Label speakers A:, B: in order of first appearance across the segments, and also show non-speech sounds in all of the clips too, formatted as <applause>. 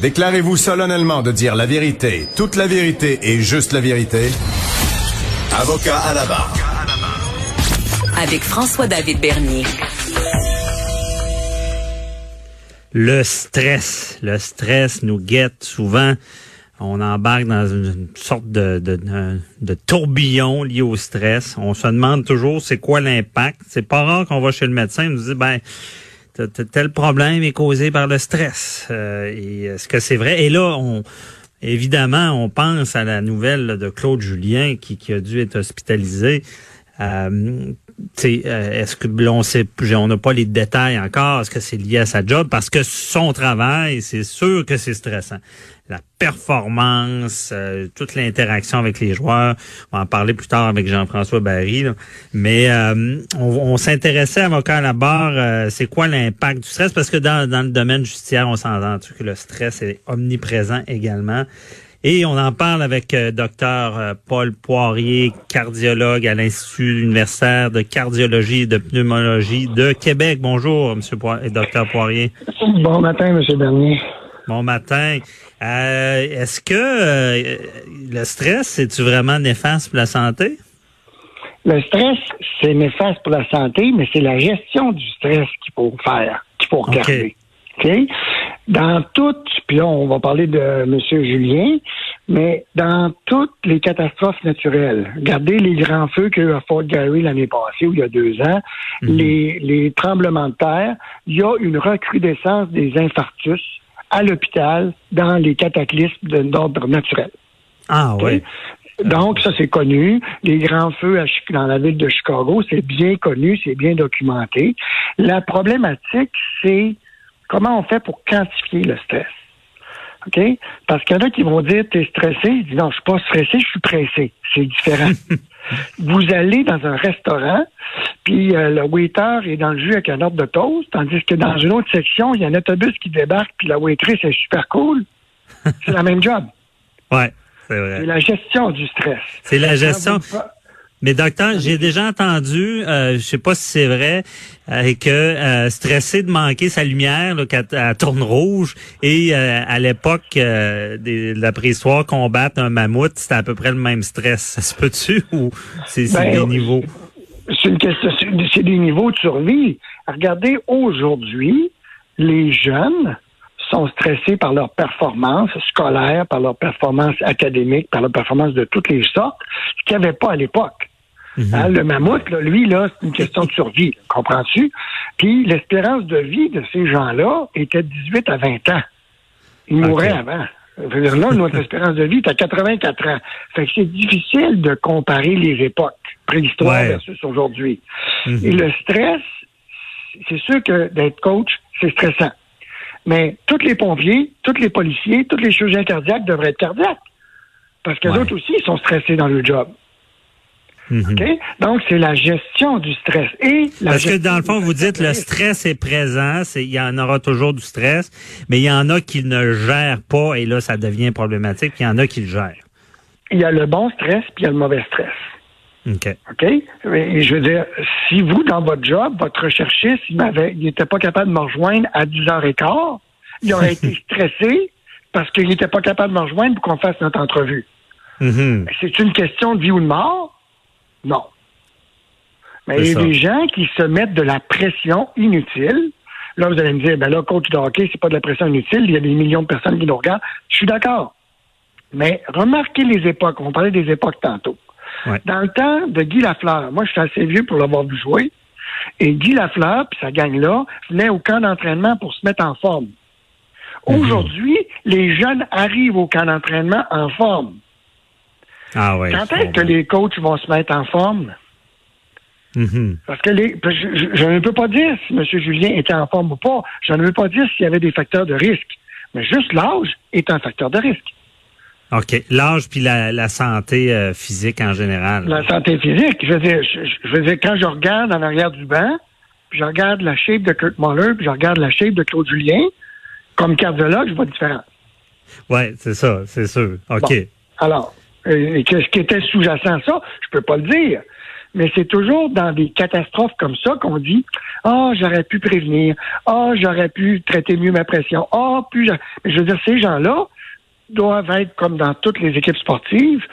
A: Déclarez-vous solennellement de dire la vérité, toute la vérité et juste la vérité. Avocat à la barre.
B: Avec François-David Bernier.
C: Le stress. Le stress nous guette souvent. On embarque dans une sorte de, de, de, tourbillon lié au stress. On se demande toujours c'est quoi l'impact. C'est pas rare qu'on va chez le médecin et nous dit ben tel problème est causé par le stress. Euh, et est-ce que c'est vrai? Et là, on évidemment, on pense à la nouvelle de Claude Julien qui, a dû être hospitalisé. Euh, euh, est-ce que on sait on n'a pas les détails encore est-ce que c'est lié à sa job? Parce que son travail c'est sûr que c'est stressant la performance euh, toute l'interaction avec les joueurs on va en parler plus tard avec Jean-François Barry mais euh, on, s'intéressait avocat à la barre c'est quoi l'impact du stress? Parce que dans, dans le domaine judiciaire on s'entend que le stress est omniprésent également et on en parle avec euh, docteur euh, Paul Poirier, cardiologue à l'Institut universitaire de cardiologie et de pneumologie de Québec. Bonjour, Monsieur Poirier, docteur Poirier.
D: Bon matin, Monsieur Bernier.
C: Bon matin. Euh, est-ce que le stress, c'est-tu vraiment néfaste pour la santé?
D: Le stress, c'est néfaste pour la santé, mais c'est la gestion du stress qu'il faut faire, qu'il faut regarder. Dans toutes, puis là, on va parler de M. Julien, mais dans toutes les catastrophes naturelles, regardez les grands feux qu'il y a eu à Fort Garry l'année passée ou il y a deux ans, mhm. les, les tremblements de terre, il y a une recrudescence des infarctus à l'hôpital dans les cataclysmes d'ordre naturel.
C: Ah oui.
D: Donc, ça, c'est connu. Les grands feux dans la ville de Chicago, c'est bien connu, c'est bien documenté. La problématique, c'est comment on fait pour quantifier le stress. OK? Parce qu'il y en a qui vont dire T'es stressé. Ils disent Non, je suis pas stressé, je suis pressé. C'est différent. <laughs> vous allez dans un restaurant, puis euh, le waiter est dans le jus avec un ordre de toast, tandis que dans une autre section, il y a un autobus qui débarque, puis la waitress est super cool. <laughs> C'est la même job.
C: Ouais, c'est vrai.
D: C'est la gestion du stress.
C: C'est la gestion. Mais docteur, j'ai déjà entendu, euh, je sais pas si c'est vrai, euh, que euh, stressé de manquer sa lumière, qu'elle tourne rouge, et euh, à l'époque de la préhistoire, combattre un mammouth, c'était à peu près le même stress. Ça se peut-tu <laughs> ou c'est ben, des niveaux?
D: C'est une question, c'est des niveaux de survie. Regardez, aujourd'hui, les jeunes sont stressés par leur performance scolaire, par leur performance académique, par leur performance de toutes les sortes, ce qu'il n'y avait pas à l'époque. Mhm. Hein, le mammouth, lui, là, c'est une question de survie, comprends-tu? Puis l'espérance de vie de ces gens-là était de 18 à 20 ans. Ils mouraient avant. là, notre <laughs> espérance de vie est à 84 ans. Fait que c'est difficile de comparer les époques, préhistoire versus aujourd'hui. Mhm. Et le stress, c'est sûr que d'être coach, c'est stressant. Mais tous les pompiers, tous les policiers, tous les chirurgiens cardiaques devraient être cardiaques. Parce que d'autres aussi, ils sont stressés dans le job. Mhm. Donc, c'est la gestion du stress. Et
C: Parce que dans le fond, vous dites le stress est présent, il y en aura toujours du stress, mais il y en a qui ne gèrent pas et là, ça devient problématique. Il y en a qui le gèrent.
D: Il y a le bon stress puis il y a le mauvais stress.
C: OK.
D: OK? Et je veux dire, si vous, dans votre job, votre recherchiste, il n'était pas capable de me rejoindre à 10h15, il aurait été <laughs> stressé parce qu'il n'était pas capable de me rejoindre pour qu'on fasse notre entrevue.
C: Mhm.
D: C'est une question de vie ou de mort. Non. Mais il y a des gens qui se mettent de la pression inutile. Là, vous allez me dire, ben là, coach de hockey, c'est pas de la pression inutile. Il y a des millions de personnes qui nous regardent. Je suis d'accord. Mais remarquez les époques. On parlait des époques tantôt. Dans le temps de Guy Lafleur, moi, je suis assez vieux pour l'avoir vu jouer. Et Guy Lafleur, puis sa gang-là, venait au camp d'entraînement pour se mettre en forme. Mhm. Aujourd'hui, les jeunes arrivent au camp d'entraînement en forme.
C: Ah
D: Quand est-ce que les coachs vont se mettre en forme?
C: Mm-hmm.
D: Parce que les, je, ne peux pas dire si M. Julien était en forme ou pas. Je ne veux pas dire s'il y avait des facteurs de risque. Mais juste l'âge est un facteur de risque.
C: OK. L'âge puis la, santé euh, physique en général.
D: La santé physique. Je veux dire, je, veux dire, quand je regarde en arrière du banc, puis je regarde la shape de Kurt Muller, puis je regarde la shape de Claude Julien, comme cardiologue, je vois la différence.
C: Oui, c'est ça, c'est sûr. OK.
D: Alors, et ce qui était sous-jacent à ça, je peux pas le dire. Mais c'est toujours dans des catastrophes comme ça qu'on dit Ah, j'aurais pu prévenir. Ah, j'aurais pu traiter mieux ma pression. Ah, puis je veux dire, ces gens-là doivent être, comme dans toutes les équipes sportives,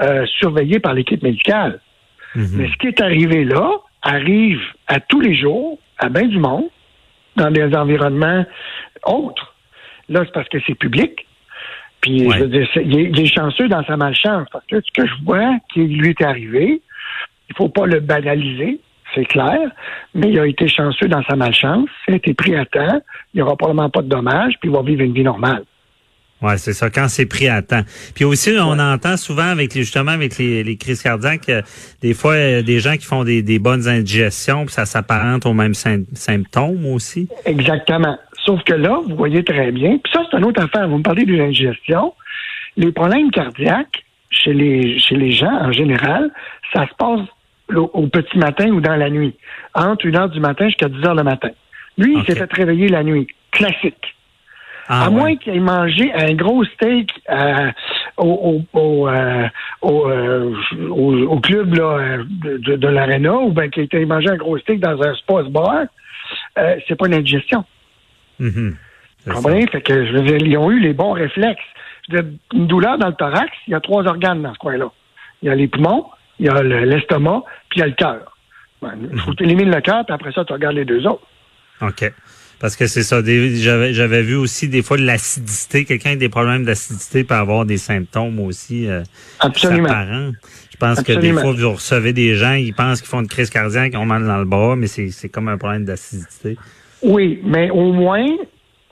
D: euh, surveillés par l'équipe médicale.
C: Mhm.
D: Mais ce qui est arrivé là arrive à tous les jours, à bien du monde, dans des environnements autres. Là, c'est parce que c'est public. Puis,
C: Ouais.
D: je veux dire, c'est- il est, il est chanceux dans sa malchance. Parce que ce que je vois qui lui est arrivé, il faut pas le banaliser, c'est clair, mais il a été chanceux dans sa malchance. Il a été pris à temps. Il n'y aura probablement pas de dommages, puis il va vivre une vie normale.
C: Ouais, c'est ça, quand c'est pris à temps. Puis aussi, on entend souvent avec les, justement avec les, les crises cardiaques, euh, des fois, euh, des gens qui font des, des bonnes indigestions, puis ça s'apparente aux mêmes sym- symptômes aussi.
D: Exactement. Sauf que là, vous voyez très bien, puis ça, c'est une autre affaire. Vous me parlez de l'ingestion. Les problèmes cardiaques chez les, chez les gens en général, ça se passe au, au petit matin ou dans la nuit, entre 1 heure du matin jusqu'à 10 heures le matin. Lui, il s'est fait réveiller la nuit. Classique.
C: Ah,
D: à
C: ouais.
D: moins qu'il ait mangé un gros steak euh, au, au, au, euh, au, euh, au, au club là, de, de, l'Arena ou bien qu'il ait mangé un gros steak dans un sports bar, c'est pas une indigestion.
C: C'est
D: Vous
C: ça.
D: comprenez? Fait que, je veux dire, ils ont eu les bons réflexes. Je veux dire, une douleur dans le thorax, il y a trois organes dans ce coin-là. Il y a les poumons, il y a le- l'estomac, puis il y a le cœur. Ben, Il faut que tu élimines le cœur, puis après ça, tu regardes les deux autres.
C: OK. Parce que c'est ça. J'avais vu aussi des fois de l'acidité. Quelqu'un avec des problèmes d'acidité peut avoir des symptômes aussi euh,
D: Absolument.
C: apparents. Je pense que des fois, vous recevez des gens, ils pensent qu'ils font une crise cardiaque, ils ont mal dans le bras, mais c'est comme un problème d'acidité.
D: Oui, mais au moins,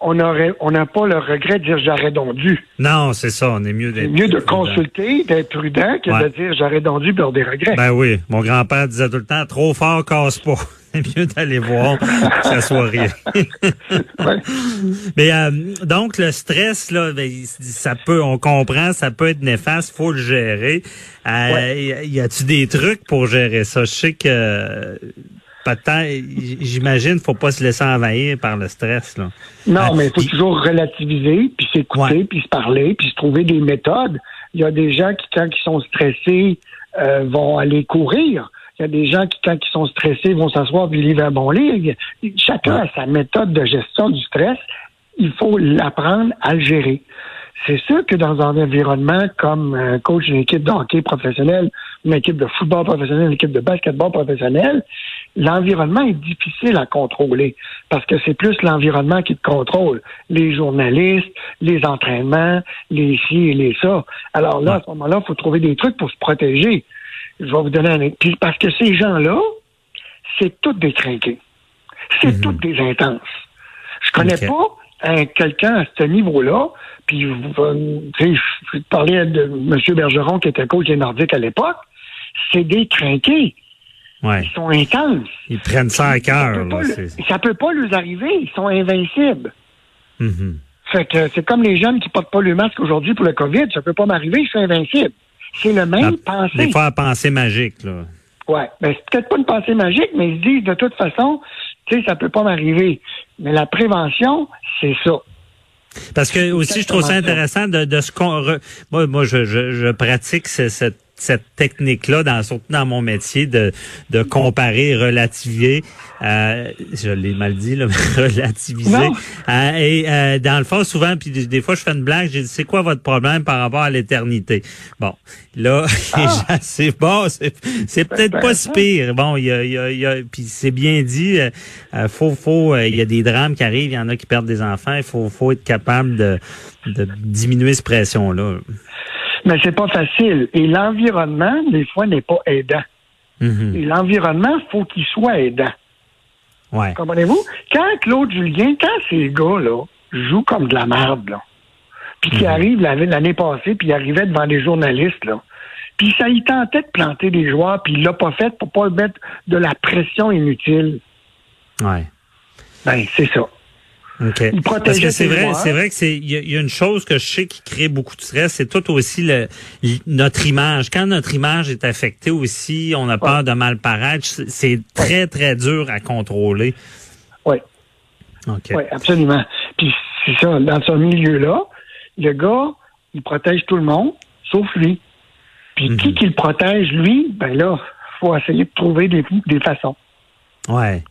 D: on aurait, on n'a pas le regret de dire j'aurais donc dû.
C: Non, c'est ça. On est mieux
D: C'est
C: d'être
D: mieux de
C: prudent.
D: consulter, d'être prudent, que
C: Ouais.
D: de dire j'aurais donc dû des regrets.
C: Ben oui, mon grand-père disait tout le temps, trop fort casse pas. <laughs> C'est mieux d'aller voir que ça soit rien. <laughs>
D: Ouais.
C: Mais euh, donc le stress là, ben, ça peut, on comprend, ça peut être néfaste, faut le gérer. Euh,
D: Ouais.
C: Y a-tu des trucs pour gérer ça? Je sais que euh, peut-être, j'imagine, faut pas se laisser envahir par le stress là.
D: Non,
C: Euh,
D: mais il faut toujours relativiser, puis s'écouter,
C: Ouais.
D: puis se parler, puis se trouver des méthodes. Il y a des gens qui, quand ils sont stressés, euh, vont aller courir. Il y a des gens qui, quand ils sont stressés, vont s'asseoir puis lire un bon livre. Chacun a sa méthode de gestion du stress. Il faut l'apprendre à le gérer. C'est sûr que dans un environnement comme un coach d'une équipe de hockey professionnelle, une équipe de football professionnel, une équipe de basketball professionnel, l'environnement est difficile à contrôler parce que c'est plus l'environnement qui te contrôle. Les journalistes, les entraînements, les ci et les ça. Alors là, à ce moment-là, il faut trouver des trucs pour se protéger. Je vais vous donner un puis Parce que ces gens-là, c'est toutes des crinqués. C'est toutes des intenses. Je connais pas un- quelqu'un à ce niveau-là. Puis, vous- euh, je parlais de M. Bergeron, qui était coach des Nordiques à l'époque. C'est des crinqués.
C: Ouais,
D: Ils sont intenses.
C: ils prennent ça à cœur.
D: ça peut pas leur arriver. Ils sont invincibles.
C: Mhm.
D: Fait que c'est comme les jeunes qui portent pas le masque aujourd'hui pour le COVID. Ça peut pas m'arriver, je suis invincible. C'est le même
C: Ah,
D: pensée.
C: Des fois, à penser magique là.
D: Ouais. Ben, c'est peut-être pas une pensée magique, mais ils se disent de toute façon, tu sais, ça peut pas m'arriver. Mais la prévention, c'est ça.
C: Parce que aussi, je trouve ça intéressant de, de ce qu'on... re- Moi, moi je, je, je pratique ce- cette, cette technique-là, dans, surtout dans mon métier, de, de comparer, relativiser. Euh, je l'ai mal dit, là, mais <laughs> relativiser. Euh, et euh, dans le fond, souvent, puis des, fois, je fais une blague, j'ai dit, c'est quoi votre problème par rapport à l'éternité? Bon, là, <laughs> <laughs> gens, c'est bon, c'est, peut-être pas si pire. Bon, il y a, y a, y a- puis c'est bien dit, euh, euh, faut, faut, euh, il y a des drames qui arrivent, il y en a qui perdent des enfants, il faut, faut être capable de, de diminuer cette pression-là.
D: Mais c'est pas facile. Et l'environnement, des fois, n'est pas aidant.
C: Mhm.
D: Et l'environnement, faut qu'il soit aidant.
C: Ouais.
D: Comprenez-vous? Quand Claude Julien, quand ces gars-là jouent comme de la merde, là, puis qui arrivent l'année l'année passée, puis ils arrivaient devant des journalistes, là, puis ça, il tentait de planter des joueurs, puis il l'a pas fait pour pas mettre de la pression inutile.
C: Ouais.
D: Ben, c'est ça.
C: OK.
D: Il protégeait
C: Parce que c'est vrai, c'est vrai que c'est il y, y a une chose que je sais qui crée beaucoup de stress, c'est tout aussi le, notre image. Quand notre image est affectée aussi, on a peur de mal paraître, c'est très très dur à contrôler.
D: Oui.
C: OK.
D: Oui, absolument. Puis c'est ça, dans ce milieu-là, le gars, il protège tout le monde, sauf lui. Puis
C: Mhm.
D: qui qui le protège, lui, ben là, faut essayer de trouver des, des façons.
C: Ouais.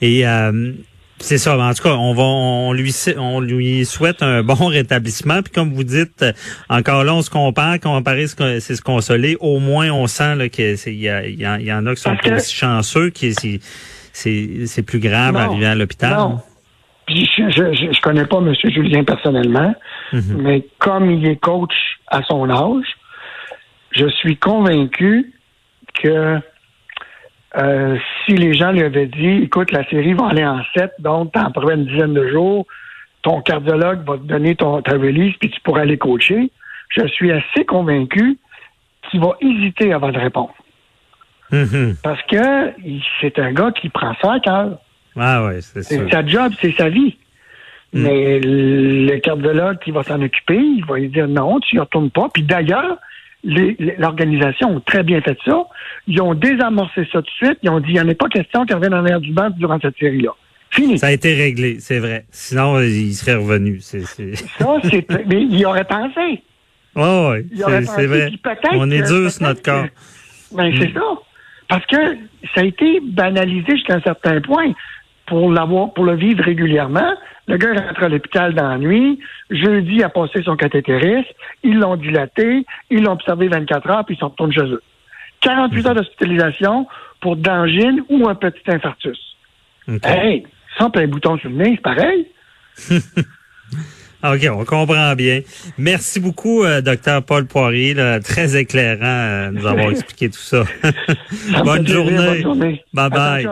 C: Et euh, c'est ça. En tout cas, on va, on lui, on lui souhaite un bon <laughs> rétablissement. Puis comme vous dites, encore là, on se compare, comparer, c'est se consoler. Au moins, on sent qu'il y, a, il y, en a qui sont plus chanceux, qui c'est, c'est plus grave arriver à l'hôpital. Non.
D: Puis je, je, je, connais pas M. Julien personnellement, mm-hmm. mais comme il est coach à son âge, je suis convaincu que euh, si les gens lui avaient dit, écoute, la série va aller en 7, donc t'en prends une dizaine de jours, ton cardiologue va te donner ton, ta release, puis tu pourras aller coacher, je suis assez convaincu qu'il va hésiter avant de répondre. Mm-hmm. Parce que c'est un gars qui prend ça à cœur.
C: Ah ouais, c'est
D: C'est sa job, c'est sa vie. Mm. Mais le cardiologue qui va s'en occuper, il va lui dire non, tu n'y retournes pas. Puis d'ailleurs, l'organisation a très bien fait ça. Ils ont désamorcé ça tout de suite. Ils ont dit, il n'y en a pas question qu'il revienne en l'air du banc durant cette série-là. Fini.
C: Ça a été réglé, c'est vrai. Sinon, il serait revenu.
D: Ça, c'est... Mais il aurait pensé. <laughs>
C: Oh, oui, c'est vrai. On est dur sur notre corps.
D: Ben, c'est mm. ça. Parce que ça a été banalisé jusqu'à un certain point pour l'avoir, pour le vivre régulièrement. Le gars rentre à l'hôpital dans la nuit. Jeudi, a passé son cathétérisme. Ils l'ont dilaté. Ils l'ont observé 24 heures, puis ils sont retournés chez eux. 48 heures d'hospitalisation pour d'angine ou un petit infarctus. Hey, sans plein bouton sur le nez, c'est pareil. <laughs>
C: OK, on comprend bien. Merci beaucoup, euh, docteur Paul Poirier, très éclairant euh, nous avoir <laughs> expliqué tout ça. <laughs> bonne, journée. bonne journée. Bye bye.